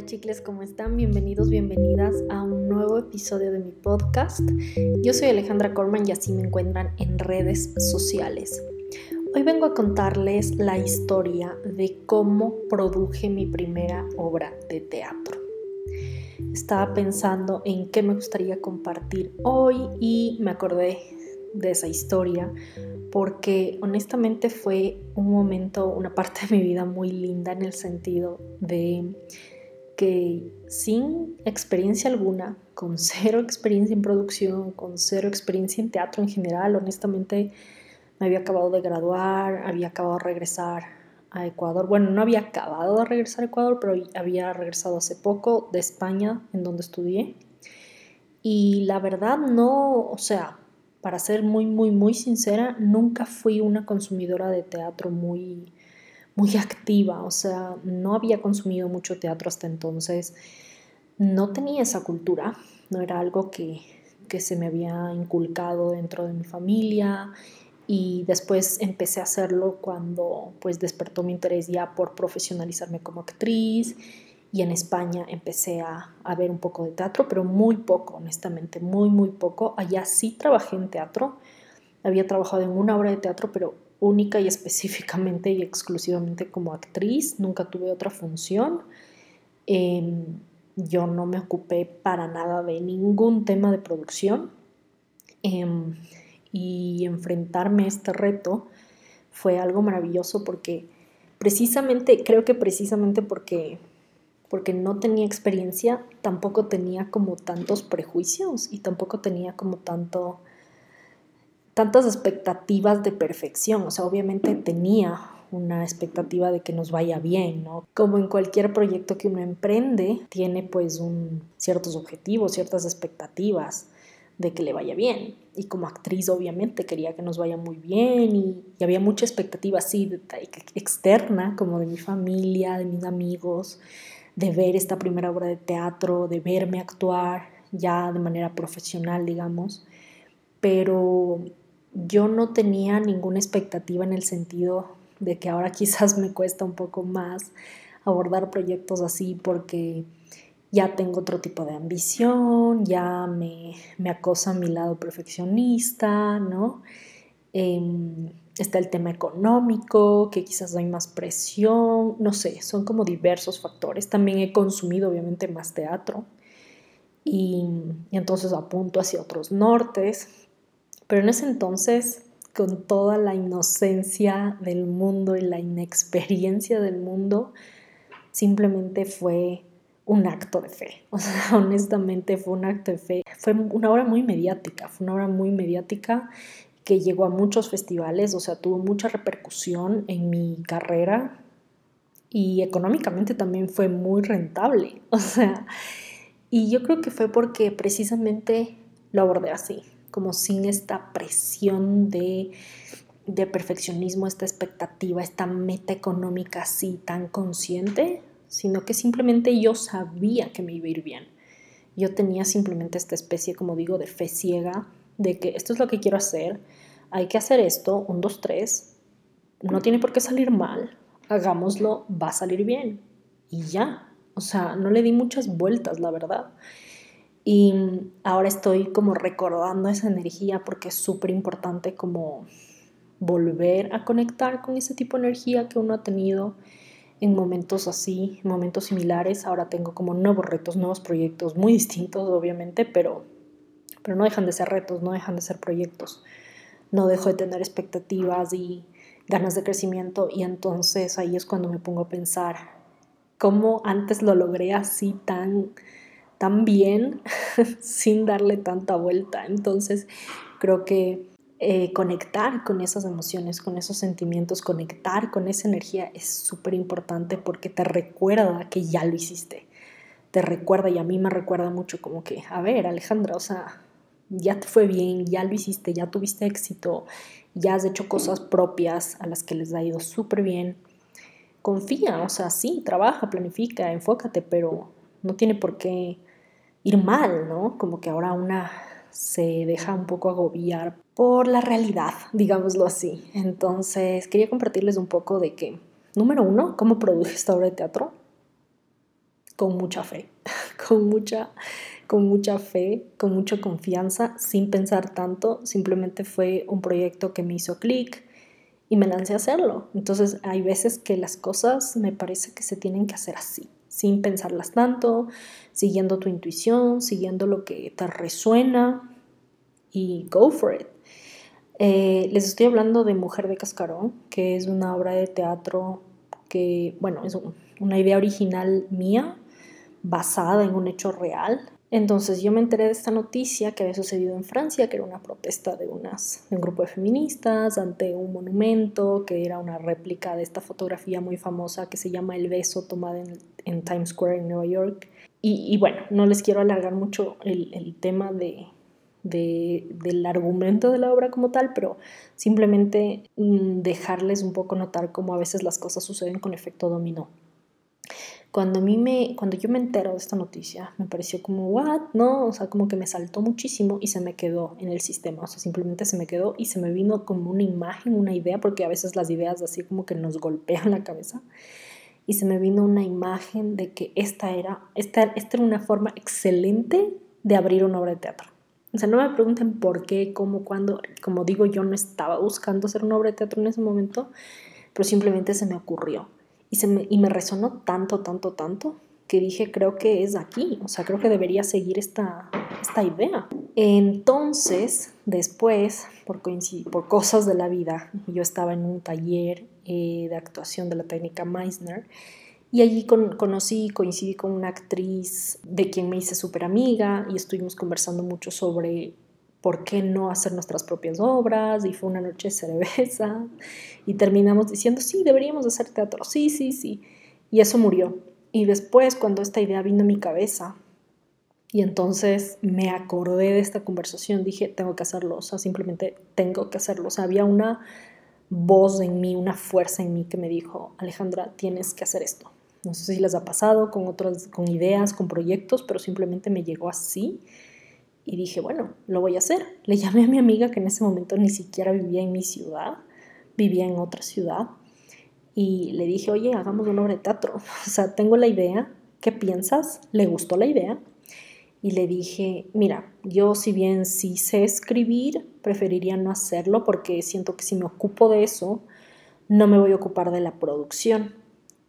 Hola chicles, ¿cómo están? Bienvenidos, bienvenidas a un nuevo episodio de mi podcast. Yo soy Alejandra Corman y así me encuentran en redes sociales. Hoy vengo a contarles la historia de cómo produje mi primera obra de teatro. Estaba pensando en qué me gustaría compartir hoy y me acordé de esa historia porque honestamente fue un momento, una parte de mi vida muy linda en el sentido de que sin experiencia alguna, con cero experiencia en producción, con cero experiencia en teatro en general, honestamente me había acabado de graduar, había acabado de regresar a Ecuador. Bueno, no había acabado de regresar a Ecuador, pero había regresado hace poco de España, en donde estudié. Y la verdad no, o sea, para ser muy, muy, muy sincera, nunca fui una consumidora de teatro muy, muy activa, o sea, no había consumido mucho teatro hasta entonces, no tenía esa cultura, no era algo que, que se me había inculcado dentro de mi familia. Y después empecé a hacerlo cuando pues despertó mi interés ya por profesionalizarme como actriz. Y en España empecé a, a, ver un poco de teatro, pero muy poco, honestamente, muy, muy poco. Allá sí trabajé en teatro, había trabajado en una obra de teatro, pero única y específicamente y exclusivamente como actriz, nunca tuve otra función. Em, yo no me ocupé para nada de ningún tema de producción em, y enfrentarme a este reto fue algo maravilloso porque precisamente, creo que precisamente porque porque no tenía experiencia, tampoco tenía como tantos prejuicios y tampoco tenía como tanto tantas expectativas de perfección, o sea, obviamente tenía una expectativa de que nos vaya bien, ¿no? Como en cualquier proyecto que uno emprende, tiene pues un, ciertos objetivos, ciertas expectativas de que le vaya bien. Y como actriz obviamente quería que nos vaya muy bien y, había mucha expectativa así externa, como de mi familia, de mis amigos, de ver esta primera obra de teatro, de verme actuar ya de manera profesional, digamos, pero yo no tenía ninguna expectativa en el sentido de que ahora quizás me cuesta un poco más abordar proyectos así porque ya tengo otro tipo de ambición, ya me, me acosa mi lado perfeccionista, ¿no? Em, está el tema económico, que quizás hay más presión, no sé, son como diversos factores. También he consumido obviamente más teatro y, entonces apunto hacia otros nortes, pero en ese entonces, con toda la inocencia del mundo y la inexperiencia del mundo, simplemente fue un acto de fe. O sea, honestamente fue un acto de fe. Fue una obra muy mediática, fue una obra muy mediática que llegó a muchos festivales, o sea, tuvo mucha repercusión en mi carrera y económicamente también fue muy rentable, o sea, y yo creo que fue porque precisamente lo abordé así, como sin esta presión de, de perfeccionismo, esta expectativa, esta meta económica así tan consciente, sino que simplemente yo sabía que me iba a ir bien. Yo tenía simplemente esta especie, como digo, de fe ciega, de que esto es lo que quiero hacer, hay que hacer esto, un, dos, tres, no tiene por qué salir mal, hagámoslo, va a salir bien. Y ya, o sea, no le di muchas vueltas, la verdad. Y ahora estoy como recordando esa energía porque es súper importante como volver a conectar con ese tipo de energía que uno ha tenido en momentos así, momentos similares. Ahora tengo como nuevos retos, nuevos proyectos, muy distintos obviamente, pero, pero no dejan de ser retos, no dejan de ser proyectos no dejo de tener expectativas y ganas de crecimiento y entonces ahí es cuando me pongo a pensar cómo antes lo logré así tan tan bien sin darle tanta vuelta. Entonces creo que eh, conectar con esas emociones, con esos sentimientos, conectar con esa energía es súper importante porque te recuerda que ya lo hiciste. Te recuerda y a mí me recuerda mucho como que, a ver, Alejandra, o sea, ya te fue bien, ya lo hiciste, ya tuviste éxito, ya has hecho cosas propias a las que les ha ido súper bien. Confía, o sea, sí, trabaja, planifica, enfócate, pero no tiene por qué ir mal, ¿no? Como que ahora una se deja un poco agobiar por la realidad, digámoslo así. Entonces, quería compartirles un poco de que, número uno, cómo produje esta obra de teatro, con mucha fe, con mucha, con mucha fe, con mucha confianza, sin pensar tanto, simplemente fue un proyecto que me hizo clic y me lancé a hacerlo. Entonces hay veces que las cosas me parece que se tienen que hacer así, sin pensarlas tanto, siguiendo tu intuición, siguiendo lo que te resuena y go for it. Eh, les estoy hablando de Mujer de Cascarón, que es una obra de teatro que, bueno, es una idea original mía, basada en un hecho real. Entonces yo me enteré de esta noticia que había sucedido en Francia, que era una protesta de, unas, de un grupo de feministas ante un monumento, que era una réplica de esta fotografía muy famosa que se llama El beso tomada en, Times Square en Nueva York. Y, bueno, no les quiero alargar mucho el, el tema de, de, del argumento de la obra como tal, pero simplemente mm, dejarles un poco notar cómo a veces las cosas suceden con efecto dominó. Cuando, a me, cuando yo me entero de esta noticia, me pareció como, ¿what? No, o sea, como que me saltó muchísimo y se me quedó en el sistema, o sea, simplemente se me quedó y se me vino como una imagen, una idea, porque a veces las ideas así como que nos golpean la cabeza, y se me vino una imagen de que esta era, esta, esta era una forma excelente de abrir una obra de teatro. O sea, no me pregunten por qué, cómo, cuándo. Como digo, yo no estaba buscando hacer una obra de teatro en ese momento, pero simplemente se me ocurrió. Y, se me, y me resonó tanto, tanto, tanto, que dije, creo que es aquí. O sea, creo que debería seguir esta, esta idea. Entonces, después, por, cosas de la vida, yo estaba en un taller eh, de actuación de la técnica Meissner y allí con, conocí, coincidí con una actriz de quien me hice súper amiga y estuvimos conversando mucho sobre por qué no hacer nuestras propias obras y fue una noche de cerveza y terminamos diciendo, sí, deberíamos hacer teatro, sí, sí, sí. Y eso murió. Y después cuando esta idea vino a mi cabeza y entonces me acordé de esta conversación, dije, tengo que hacerlo, o sea, simplemente tengo que hacerlo. O sea, había una voz en mí, una fuerza en mí que me dijo, Alejandra, tienes que hacer esto. No sé si les ha pasado con otras, con ideas, con proyectos, pero simplemente me llegó así y dije, bueno, lo voy a hacer. Le llamé a mi amiga que en ese momento ni siquiera vivía en mi ciudad, vivía en otra ciudad, y le dije, oye, hagamos una obra teatro. O sea, tengo la idea, ¿qué piensas? ¿Le gustó la idea? Y le dije, mira, yo si bien sí sé escribir, preferiría no hacerlo porque siento que si me ocupo de eso, no me voy a ocupar de la producción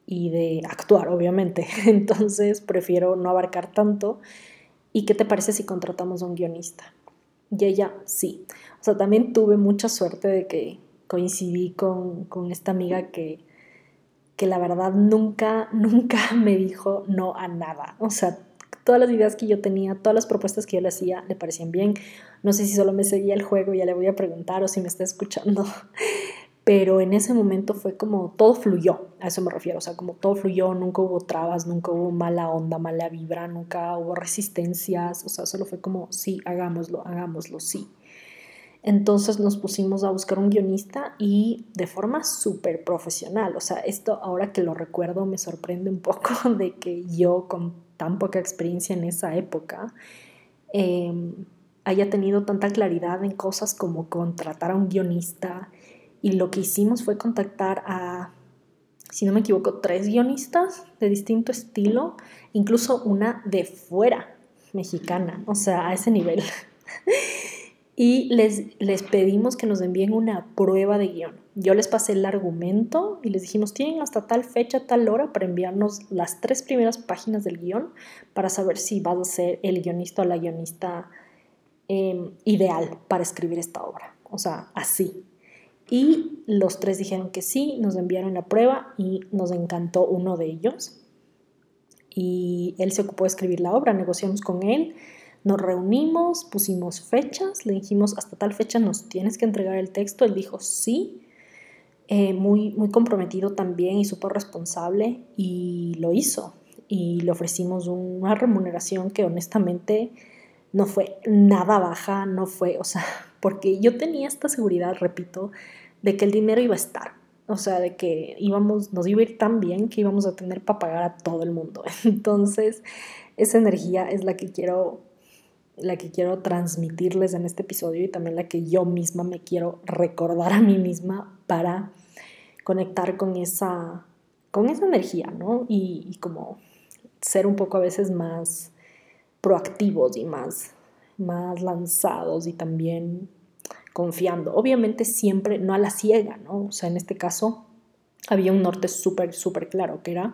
y de actuar, obviamente. Entonces prefiero no abarcar tanto. ¿Y qué te parece si contratamos a un guionista? Y ella, sí. O sea, también tuve mucha suerte de que coincidí con, con esta amiga que, que la verdad nunca, nunca me dijo no a nada. O sea, todas las ideas que yo tenía, todas las propuestas que yo le hacía, le parecían bien. No sé si solo me seguía el juego, ya le voy a preguntar o si me está escuchando pero en ese momento fue como todo fluyó, a eso me refiero, o sea, como todo fluyó, nunca hubo trabas, nunca hubo mala onda, mala vibra, nunca hubo resistencias, o sea, solo fue como, sí, hagámoslo, hagámoslo, sí. Entonces nos pusimos a buscar un guionista y de forma súper profesional, o sea, esto ahora que lo recuerdo me sorprende un poco de que yo con tan poca experiencia en esa época, em, haya tenido tanta claridad en cosas como contratar a un guionista, y lo que hicimos fue contactar a, si no me equivoco, tres guionistas de distinto estilo, incluso una de fuera, mexicana, o sea, a ese nivel. y les, les pedimos que nos envíen una prueba de guion. Yo les pasé el argumento y les dijimos, tienen hasta tal fecha, tal hora para enviarnos las tres primeras páginas del guion para saber si vas a ser el guionista o la guionista em, ideal para escribir esta obra. O sea, así, y los tres dijeron que sí, nos enviaron la prueba y nos encantó uno de ellos. Y él se ocupó de escribir la obra, negociamos con él, nos reunimos, pusimos fechas, le dijimos hasta tal fecha nos tienes que entregar el texto, él dijo sí, eh, muy, muy comprometido también y súper responsable y lo hizo. Y le ofrecimos una remuneración que honestamente no fue nada baja, no fue, o sea, porque yo tenía esta seguridad, repito, de que el dinero iba a estar. O sea, de que íbamos, nos iba a ir tan bien que íbamos a tener para pagar a todo el mundo. Entonces, esa energía es la que quiero la que quiero transmitirles en este episodio y también la que yo misma me quiero recordar a mí misma para conectar con esa, con esa energía, ¿no? Y, como ser un poco a veces más proactivos y más, más lanzados y también confiando. Obviamente siempre no a la ciega, ¿no? O sea, en este caso había un norte súper, súper claro, que era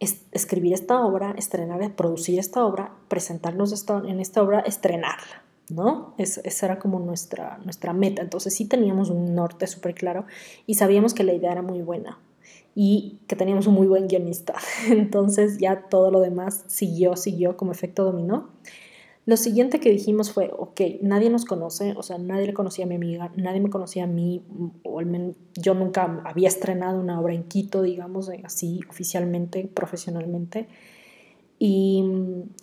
escribir esta obra, estrenar, producir esta obra, presentarnos en esta obra, estrenarla, ¿no? esa era como nuestra, nuestra meta. Entonces sí teníamos un norte súper claro y sabíamos que la idea era muy buena y que teníamos un muy buen guionista. Entonces ya todo lo demás siguió, siguió como efecto dominó. Lo siguiente que dijimos fue, ok, nadie nos conoce, o sea, nadie le conocía a mi amiga, nadie me conocía a mí, o al menos yo nunca había estrenado una obra en Quito, digamos, así oficialmente, profesionalmente. Y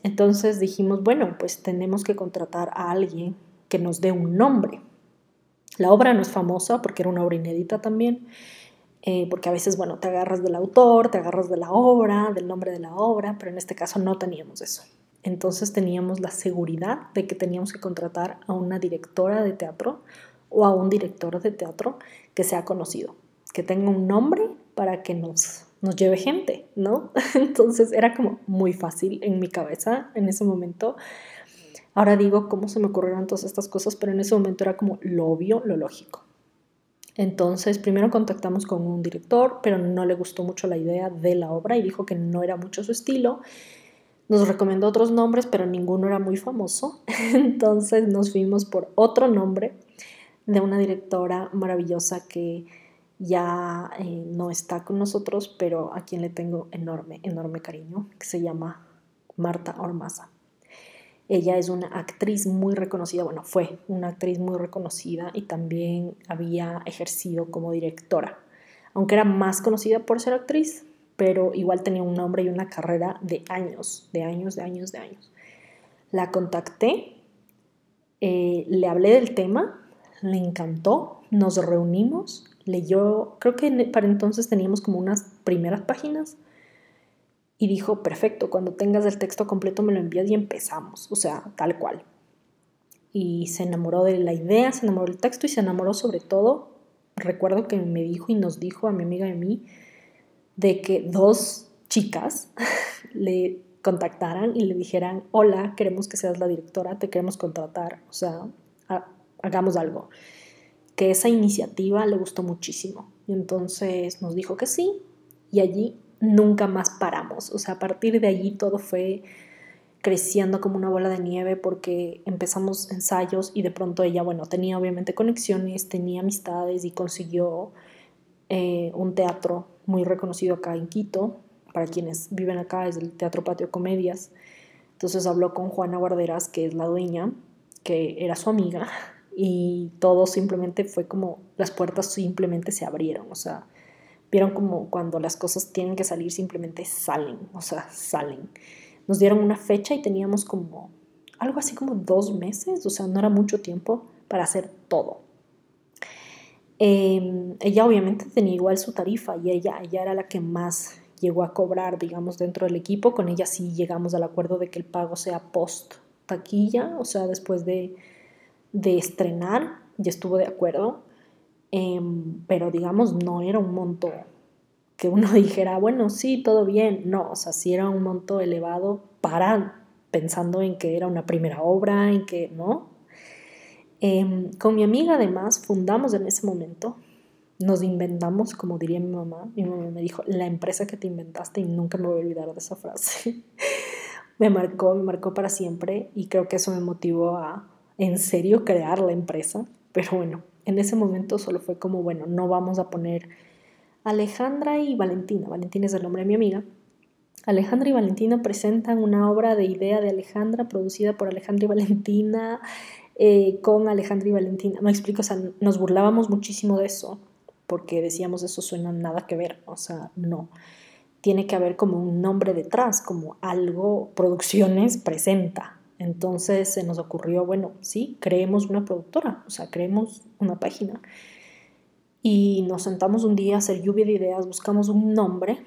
entonces dijimos, bueno, pues tenemos que contratar a alguien que nos dé un nombre. La obra no es famosa porque era una obra inédita también, eh, porque a veces, bueno, te agarras del autor, te agarras de la obra, del nombre de la obra, pero en este caso no teníamos eso. Entonces teníamos la seguridad de que teníamos que contratar a una directora de teatro o a un director de teatro que sea conocido, que tenga un nombre para que nos, nos lleve gente, ¿no? Entonces era como muy fácil en mi cabeza en ese momento. Ahora digo cómo se me ocurrieron todas estas cosas, pero en ese momento era como lo obvio, lo lógico. Entonces, primero contactamos con un director, pero no le gustó mucho la idea de la obra y dijo que no era mucho su estilo nos recomendó otros nombres, pero ninguno era muy famoso. Entonces nos fuimos por otro nombre de una directora maravillosa que ya eh, no está con nosotros, pero a quien le tengo enorme, enorme cariño, que se llama Marta Ormaza. Ella es una actriz muy reconocida, bueno, fue una actriz muy reconocida y también había ejercido como directora, aunque era más conocida por ser actriz, pero igual tenía un nombre y una carrera de años, de años, de años, de años. La contacté, eh, le hablé del tema, le encantó, nos reunimos, leyó, creo que para entonces teníamos como unas primeras páginas y dijo, perfecto, cuando tengas el texto completo me lo envías y empezamos, o sea, tal cual. Y se enamoró de la idea, se enamoró del texto y se enamoró sobre todo, recuerdo que me dijo y nos dijo a mi amiga y a mí, de que dos chicas le contactaran y le dijeran, hola, queremos que seas la directora, te queremos contratar, o sea, hagamos algo. Que esa iniciativa le gustó muchísimo. Y entonces nos dijo que sí y allí nunca más paramos. O sea, a partir de allí todo fue creciendo como una bola de nieve porque empezamos ensayos y de pronto ella, bueno, tenía obviamente conexiones, tenía amistades y consiguió eh, un teatro muy reconocido acá en Quito, para quienes viven acá es el Teatro Patio Comedias. Entonces habló con Juana Guarderas, que es la dueña, que era su amiga, y todo simplemente fue como las puertas simplemente se abrieron, o sea, vieron como cuando las cosas tienen que salir simplemente salen, o sea, salen. Nos dieron una fecha y teníamos como algo así como dos meses, o sea, no era mucho tiempo para hacer todo. Em, ella obviamente tenía igual su tarifa y ella, ella era la que más llegó a cobrar, digamos, dentro del equipo. Con ella sí llegamos al acuerdo de que el pago sea post taquilla, o sea, después de, de estrenar, ya estuvo de acuerdo. Em, pero digamos, no era un monto que uno dijera, bueno, sí, todo bien. No, o sea, sí era un monto elevado para pensando en que era una primera obra, en que, ¿no? Em, con mi amiga además fundamos en ese momento, nos inventamos, como diría mi mamá, mi mamá me dijo, la empresa que te inventaste y nunca me voy a olvidar de esa frase. me marcó, me marcó para siempre y creo que eso me motivó a en serio crear la empresa. Pero bueno, en ese momento solo fue como, bueno, no vamos a poner Alejandra y Valentina. Valentina es el nombre de mi amiga. Alejandra y Valentina presentan una obra de idea de Alejandra producida por Alejandra y Valentina eh, con Alejandra y Valentina. Me explico, o sea, nos burlábamos muchísimo de eso, porque decíamos eso suena nada que ver, o sea, no. Tiene que haber como un nombre detrás, como algo Producciones presenta. Entonces se nos ocurrió, bueno, sí, creemos una productora, o sea, creemos una página. Y nos sentamos un día a hacer lluvia de ideas, buscamos un nombre,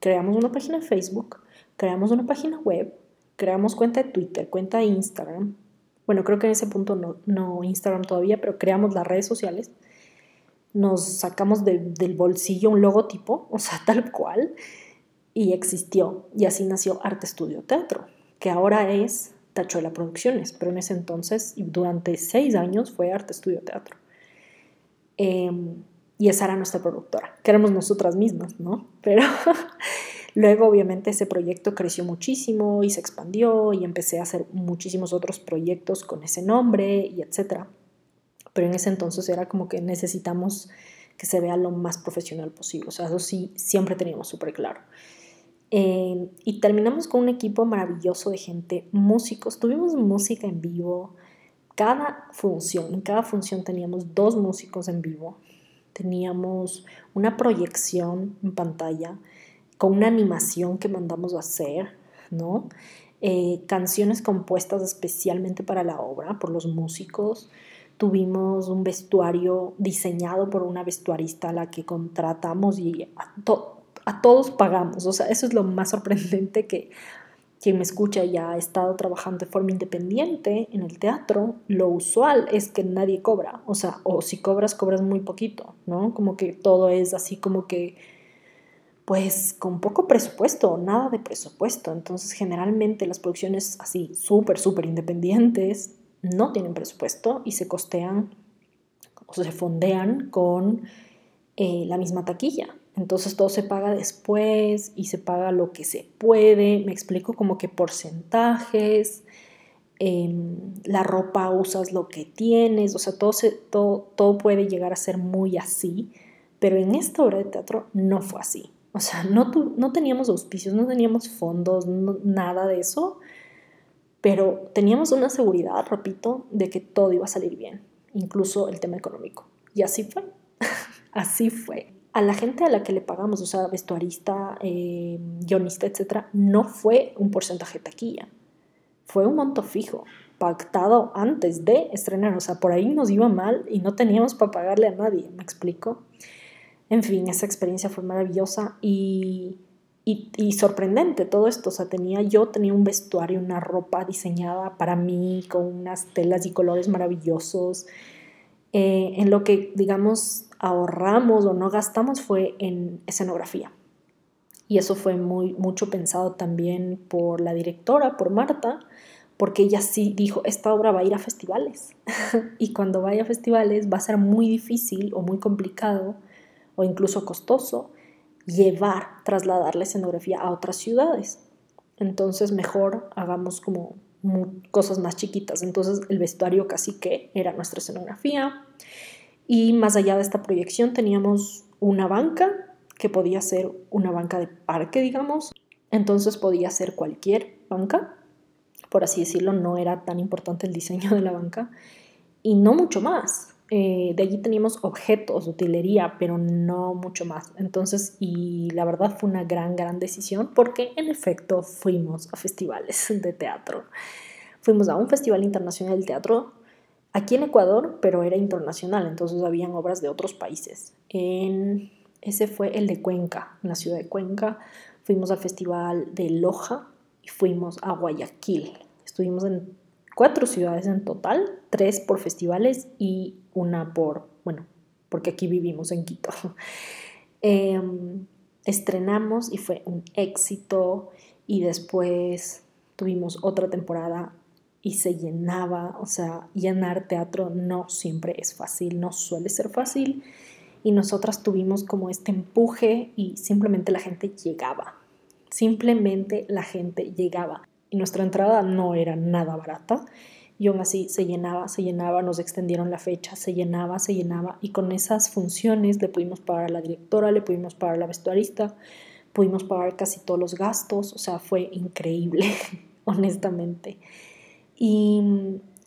creamos una página de Facebook, creamos una página web, creamos cuenta de Twitter, cuenta de Instagram, bueno, creo que en ese punto no, no Instagram todavía, pero creamos las redes sociales, nos sacamos del bolsillo un logotipo, o sea, tal cual, y existió. Y así nació Arte Estudio Teatro, que ahora es Tachuela Producciones, pero en ese entonces, durante seis años, fue Arte Estudio Teatro. Em, y esa era nuestra productora, que éramos nosotras mismas, ¿no? Pero luego obviamente ese proyecto creció muchísimo y se expandió y empecé a hacer muchísimos otros proyectos con ese nombre y etcétera. Pero en ese entonces era como que necesitamos que se vea lo más profesional posible, o sea, eso sí, siempre teníamos súper claro. Em, y terminamos con un equipo maravilloso de gente, músicos, tuvimos música en vivo, cada función, en cada función teníamos dos músicos en vivo, teníamos una proyección en pantalla con una animación que mandamos a hacer, ¿no? Eh, canciones compuestas especialmente para la obra por los músicos. Tuvimos un vestuario diseñado por una vestuarista a la que contratamos y a, a todos pagamos. O sea, eso es lo más sorprendente que quien me escucha ya ha estado trabajando de forma independiente en el teatro, lo usual es que nadie cobra, o sea, o si cobras, cobras muy poquito, ¿no? Como que todo es así como que, pues, con poco presupuesto, nada de presupuesto. Entonces, generalmente las producciones así, súper, súper independientes, no tienen presupuesto y se costean o se fondean con eh, la misma taquilla. Entonces todo se paga después y se paga lo que se puede. Me explico como que porcentajes, em, la ropa usas lo que tienes, o sea, todo, todo, todo puede llegar a ser muy así, pero en esta obra de teatro no fue así. O sea, no, no teníamos auspicios, no teníamos fondos, nada de eso, pero teníamos una seguridad, repito, de que todo iba a salir bien, incluso el tema económico. Y así fue, así fue a la gente a la que le pagamos, o sea, vestuarista, eh, guionista, etcétera, no fue un porcentaje taquilla, fue un monto fijo, pactado antes de estrenar, o sea, por ahí nos iba mal y no teníamos para pagarle a nadie, ¿me explico? En fin, esa experiencia fue maravillosa y, y, sorprendente todo esto, o sea, tenía, yo tenía un vestuario, una ropa diseñada para mí con unas telas y colores maravillosos, eh, en lo que, digamos, ahorramos o no gastamos fue en escenografía. Y eso fue muy, mucho pensado también por la directora, por Marta, porque ella sí dijo, esta obra va a ir a festivales. y cuando vaya a festivales va a ser muy difícil o muy complicado o incluso costoso llevar, trasladar la escenografía a otras ciudades. Entonces mejor hagamos como cosas más chiquitas. Entonces el vestuario casi que era nuestra escenografía y más allá de esta proyección teníamos una banca que podía ser una banca de parque, digamos. Entonces podía ser cualquier banca, por así decirlo, no era tan importante el diseño de la banca y no mucho más. Eh, de allí teníamos objetos, utilería, pero no mucho más. Entonces, y la verdad fue una gran, gran decisión porque en efecto fuimos a festivales de teatro. Fuimos a un festival internacional de teatro aquí en Ecuador, pero era internacional, entonces habían obras de otros países. En, ese fue el de Cuenca, en la ciudad de Cuenca. Fuimos al festival de Loja y fuimos a Guayaquil. Estuvimos en cuatro ciudades en total, tres por festivales y una por, bueno, porque aquí vivimos en Quito. Em, estrenamos y fue un éxito y después tuvimos otra temporada y se llenaba, o sea, llenar teatro no siempre es fácil, no suele ser fácil y nosotras tuvimos como este empuje y simplemente la gente llegaba, simplemente la gente llegaba y nuestra entrada no era nada barata y aún así se llenaba, se llenaba, nos extendieron la fecha, se llenaba, se llenaba y con esas funciones le pudimos pagar a la directora, le pudimos pagar a la vestuarista, pudimos pagar casi todos los gastos, o sea, fue increíble, honestamente. Y,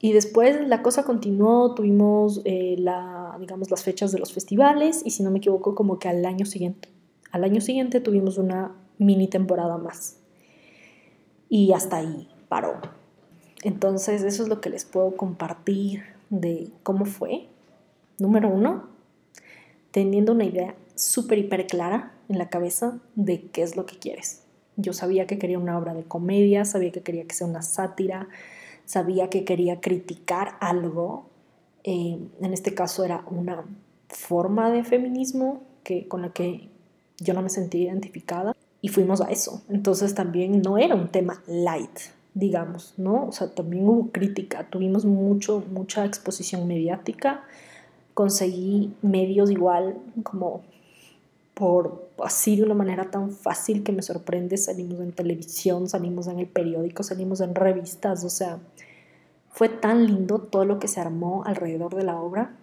después la cosa continuó, tuvimos eh, la, digamos, las fechas de los festivales y si no me equivoco como que al año siguiente, al año siguiente tuvimos una mini temporada más. Y hasta ahí paró. Entonces eso es lo que les puedo compartir de cómo fue. Número uno, teniendo una idea súper, hiper clara en la cabeza de qué es lo que quieres. Yo sabía que quería una obra de comedia, sabía que quería que sea una sátira, sabía que quería criticar algo, eh, en este caso era una forma de feminismo que, con la que yo no me sentía identificada. Y fuimos a eso. Entonces también no era un tema light, digamos, ¿no? O sea, también hubo crítica, tuvimos mucho, mucha exposición mediática, conseguí medios igual como por así de una manera tan fácil que me sorprende, salimos en televisión, salimos en el periódico, salimos en revistas, o sea, fue tan lindo todo lo que se armó alrededor de la obra.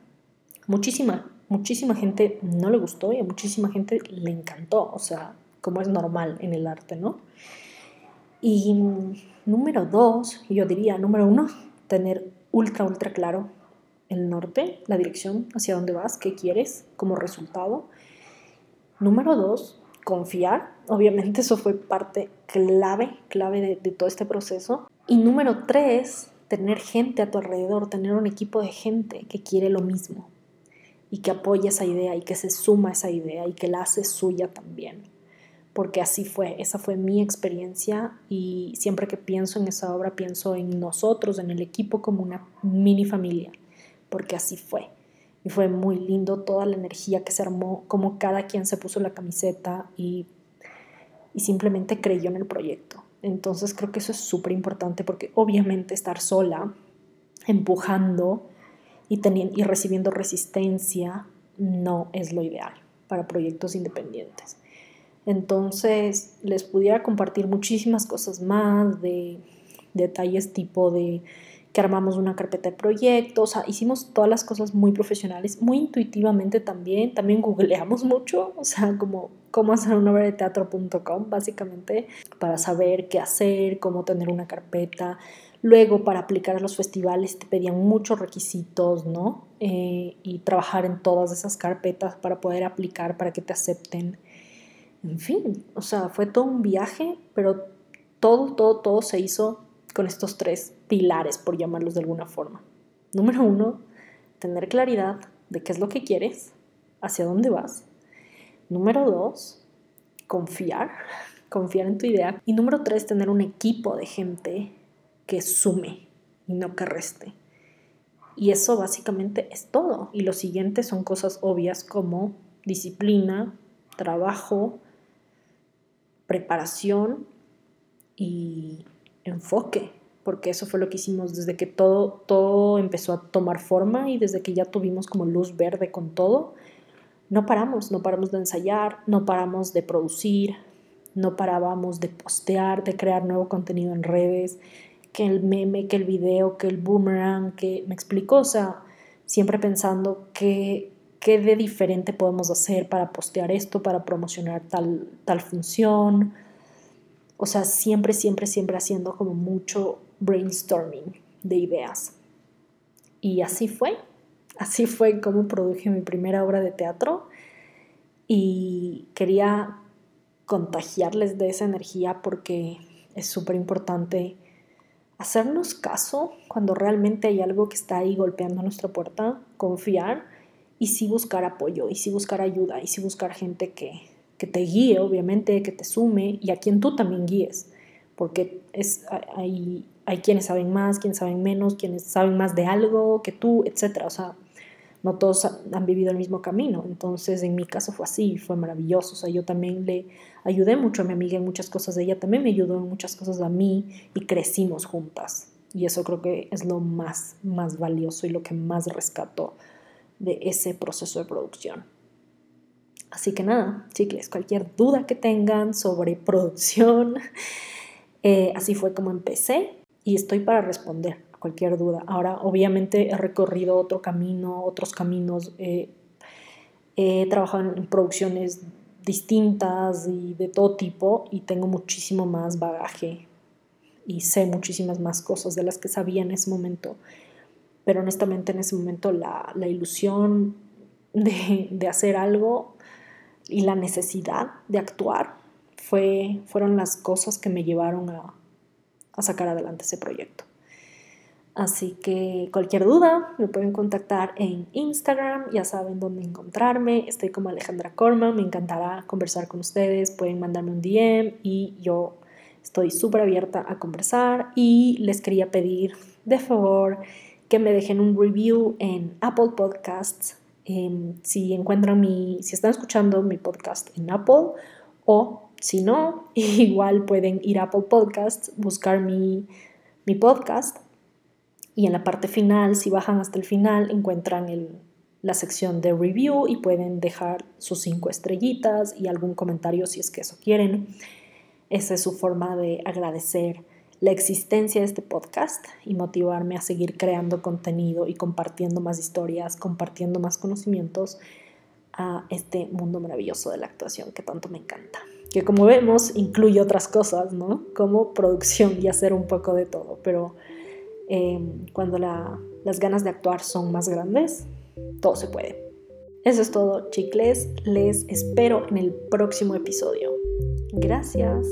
Muchísima, muchísima gente no le gustó y a muchísima gente le encantó, o sea, como es normal en el arte, ¿no? Y número dos, yo diría, número uno, tener ultra, ultra claro el norte, la dirección hacia dónde vas, qué quieres como resultado. Número dos, confiar. Obviamente eso fue parte clave, clave de, de todo este proceso. Y número tres, tener gente a tu alrededor, tener un equipo de gente que quiere lo mismo y que apoya esa idea y que se suma a esa idea y que la hace suya también. Porque así fue, esa fue mi experiencia y siempre que pienso en esa obra pienso en nosotros, en el equipo como una mini familia, porque así fue. Y fue muy lindo toda la energía que se armó, como cada quien se puso la camiseta y, y simplemente creyó en el proyecto. Entonces creo que eso es súper importante porque obviamente estar sola, empujando y, y recibiendo resistencia no es lo ideal para proyectos independientes. Entonces les pudiera compartir muchísimas cosas más de detalles tipo de que armamos una carpeta de proyectos, o sea, hicimos todas las cosas muy profesionales, muy intuitivamente también, también googleamos mucho, o sea, como cómo hacer una obra de teatro.com, básicamente, para saber qué hacer, cómo tener una carpeta. Luego, para aplicar a los festivales, te pedían muchos requisitos, ¿no? Eh, y trabajar en todas esas carpetas para poder aplicar, para que te acepten. En fin, o sea, fue todo un viaje, pero todo, todo, todo se hizo con estos tres pilares, por llamarlos de alguna forma. Número uno, tener claridad de qué es lo que quieres, hacia dónde vas. Número dos, confiar, confiar en tu idea. Y número tres, tener un equipo de gente que sume y no que reste. Y eso básicamente es todo. Y lo siguiente son cosas obvias como disciplina, trabajo, preparación y enfoque, porque eso fue lo que hicimos desde que todo, todo empezó a tomar forma y desde que ya tuvimos como luz verde con todo, no paramos, no paramos de ensayar, no paramos de producir, no parábamos de postear, de crear nuevo contenido en redes, que el meme, que el video, que el boomerang, que me explicó, o sea, siempre pensando que qué de diferente podemos hacer para postear esto, para promocionar tal, tal función, o sea, siempre, siempre, siempre haciendo como mucho brainstorming de ideas. Y así fue. Así fue como produje mi primera obra de teatro. Y quería contagiarles de esa energía porque es súper importante hacernos caso cuando realmente hay algo que está ahí golpeando nuestra puerta, confiar y sí buscar apoyo, y sí buscar ayuda, y sí buscar gente que, que te guíe, obviamente, que te sume y a quien tú también guíes, porque es, hay, hay quienes saben más, quienes saben menos, quienes saben más de algo que tú, etc. O sea, no todos han vivido el mismo camino. Entonces, en mi caso fue así, fue maravilloso. O sea, yo también le ayudé mucho a mi amiga en muchas cosas, ella también me ayudó en muchas cosas a mí y crecimos juntas. Y eso creo que es lo más, más valioso y lo que más rescato de ese proceso de producción. Así que nada, chicles, cualquier duda que tengan sobre producción, eh, así fue como empecé y estoy para responder cualquier duda. Ahora, obviamente, he recorrido otro camino, otros caminos, eh, he trabajado en producciones distintas y de todo tipo y tengo muchísimo más bagaje y sé muchísimas más cosas de las que sabía en ese momento. Pero honestamente en ese momento la, ilusión de, hacer algo y la necesidad de actuar fue, fueron las cosas que me llevaron a, a sacar adelante ese proyecto. Así que cualquier duda me pueden contactar en Instagram, ya saben dónde encontrarme, estoy como Alejandra Corma, me encantará conversar con ustedes, pueden mandarme un DM y yo estoy súper abierta a conversar y les quería pedir de favor que me dejen un review en Apple Podcasts Em, si encuentran mi, si están escuchando mi podcast en Apple o Si no, igual pueden ir a Apple Podcasts, buscar mi, mi podcast y en la parte final, si bajan hasta el final, encuentran el, la sección de review y pueden dejar sus cinco estrellitas y algún comentario si es que eso quieren. Esa es su forma de agradecer la existencia de este podcast y motivarme a seguir creando contenido y compartiendo más historias, compartiendo más conocimientos a este mundo maravilloso de la actuación que tanto me encanta. Que como vemos incluye otras cosas, ¿no? Como producción y hacer un poco de todo, pero em, cuando las ganas de actuar son más grandes, todo se puede. Eso es todo, chicles. Les espero en el próximo episodio. Gracias.